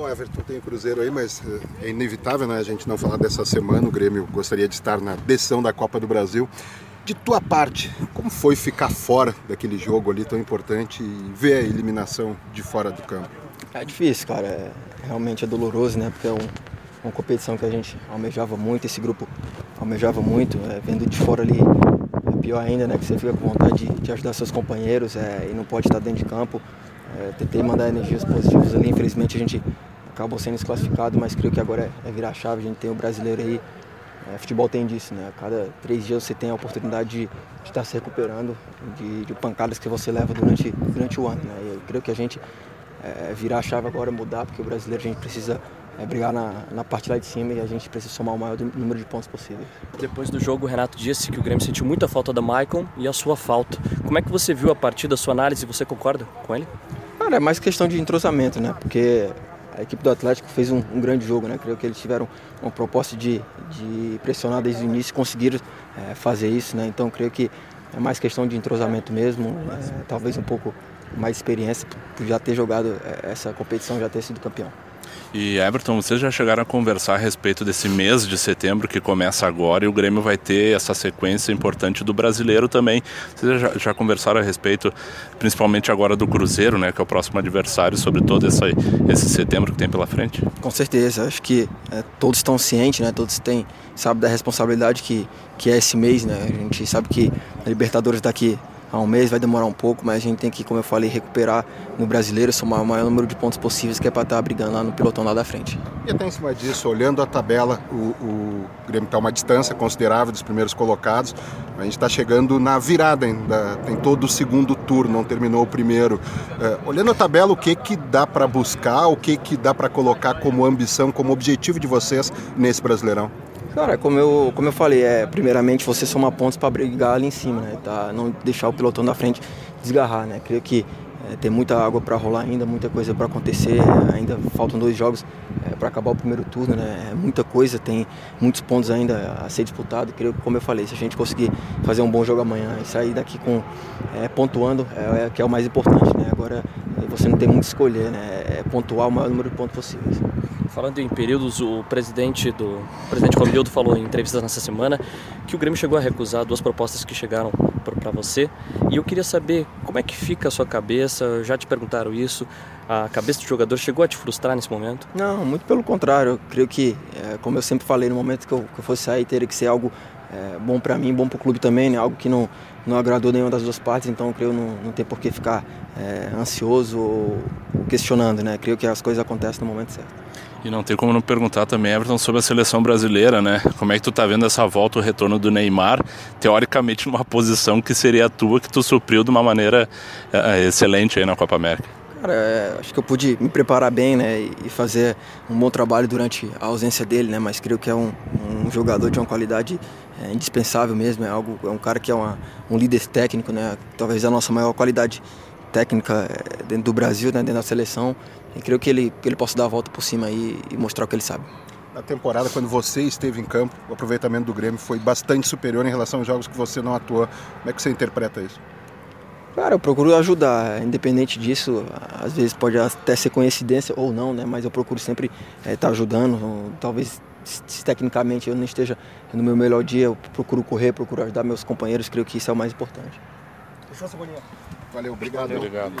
Bom, Everton tem o Cruzeiro aí, mas eh, é inevitável né, a gente não falar dessa semana. O Grêmio gostaria de estar na decisão da Copa do Brasil. De tua parte, como foi ficar fora daquele jogo ali tão importante e ver a eliminação de fora do campo? É difícil, cara. É, realmente é doloroso, né? Porque é um, uma competição que a gente almejava muito, esse grupo almejava muito. É, vendo de fora ali é pior ainda, né? Que você fica com vontade de, de ajudar seus companheiros é, e não pode estar dentro de campo. É, tentei mandar energias positivas ali, infelizmente a gente acabou sendo desclassificado, mas creio que agora é, é virar chave, a gente tem o brasileiro aí. É, futebol tem disso, né? A cada três dias você tem a oportunidade de, estar se recuperando de, de, pancadas que você leva durante, durante o ano, né? E eu creio que a gente é, virar chave agora, mudar, porque o brasileiro a gente precisa é, brigar na, na parte lá de cima e a gente precisa somar o maior número de pontos possível. Depois do jogo, o Renato disse que o Grêmio sentiu muita falta da Maicon e a sua falta. Como é que você viu a partida, a sua análise? Você concorda com ele? Cara, é mais questão de entrosamento, né? Porque a equipe do Atlético fez um, um, grande jogo, né? Creio que eles tiveram uma proposta de, de pressionar desde o início conseguiram é, fazer isso, né? Então creio que é mais questão de entrosamento mesmo, é, talvez um pouco mais experiência por já ter jogado é, essa competição, já ter sido campeão. E Everton, vocês já chegaram a conversar a respeito desse mês de setembro que começa agora e o Grêmio vai ter essa sequência importante do brasileiro também. Vocês já, já conversaram a respeito, principalmente agora do Cruzeiro, né, que é o próximo adversário, sobre todo esse setembro que tem pela frente? Com certeza, acho que é, todos estão cientes, né, todos têm, sabem da responsabilidade que, que é esse mês, né, a gente sabe que a Libertadores daqui há um mês, vai demorar um pouco, mas a gente tem que, como eu falei, recuperar no brasileiro, somar o maior número de pontos possíveis, que é para estar tá brigando lá no pilotão lá da frente. E até em cima disso, olhando a tabela, o, o Grêmio está uma distância considerável dos primeiros colocados, a gente está chegando na virada ainda, tem todo o segundo turno, não terminou o primeiro. É, olhando a tabela, o que, que dá para buscar, o que, que dá para colocar como ambição, como objetivo de vocês nesse Brasileirão? Cara, como eu, como eu falei, é, primeiramente você somar pontos para brigar ali em cima, né? Tá? Não deixar o pilotão da frente desgarrar, né? Creio que é, tem muita água para rolar ainda, muita coisa para acontecer. Ainda faltam dois jogos é, para acabar o primeiro turno, né? É muita coisa, tem muitos pontos ainda a ser disputado. Creio que, como eu falei, se a gente conseguir fazer um bom jogo amanhã e sair daqui com é, pontuando, é, é, que é o mais importante, né? Agora você não tem muito escolher, né? É pontuar o maior número de pontos possíveis. Falando em períodos, o presidente do o presidente Romildo falou em entrevistas nessa semana que o Grêmio chegou a recusar duas propostas que chegaram para você. E eu queria saber como é que fica a sua cabeça. Já te perguntaram isso? A cabeça do jogador chegou a te frustrar nesse momento? Não, muito pelo contrário. Eu creio que, é, como eu sempre falei, no momento que eu, que eu fosse sair, teria que ser algo é, bom para mim, bom para o clube também, né? Algo que não não agradou nenhuma das duas partes, então eu creio não, não tem por que ficar é, ansioso ou questionando, né? Creio que as coisas acontecem no momento certo. E não tem como não perguntar também, Everton, sobre a seleção brasileira, né? Como é que tu tá vendo essa volta, o retorno do Neymar, teoricamente numa posição que seria a tua, que tu supriu de uma maneira é, excelente aí na Copa América? Cara, é, acho que eu pude me preparar bem, né, e fazer um bom trabalho durante a ausência dele, né, mas creio que é um, um jogador de uma qualidade é, indispensável mesmo, é algo, é um cara que é uma, um líder técnico, né, talvez a nossa maior qualidade técnica é, dentro do Brasil, né, dentro da seleção, e creio que ele, que ele possa dar a volta por cima aí e mostrar o que ele sabe. Na temporada, quando você esteve em campo, o aproveitamento do Grêmio foi bastante superior em relação aos jogos que você não atuou. Como é que você interpreta isso? Cara, eu procuro ajudar, independente disso, às vezes pode até ser coincidência ou não, né? Mas eu procuro sempre estar é, tá ajudando. Talvez se tecnicamente eu não esteja no meu melhor dia, eu procuro correr, procuro ajudar meus companheiros, creio que isso é o mais importante. Valeu, obrigado. Valeu, obrigado.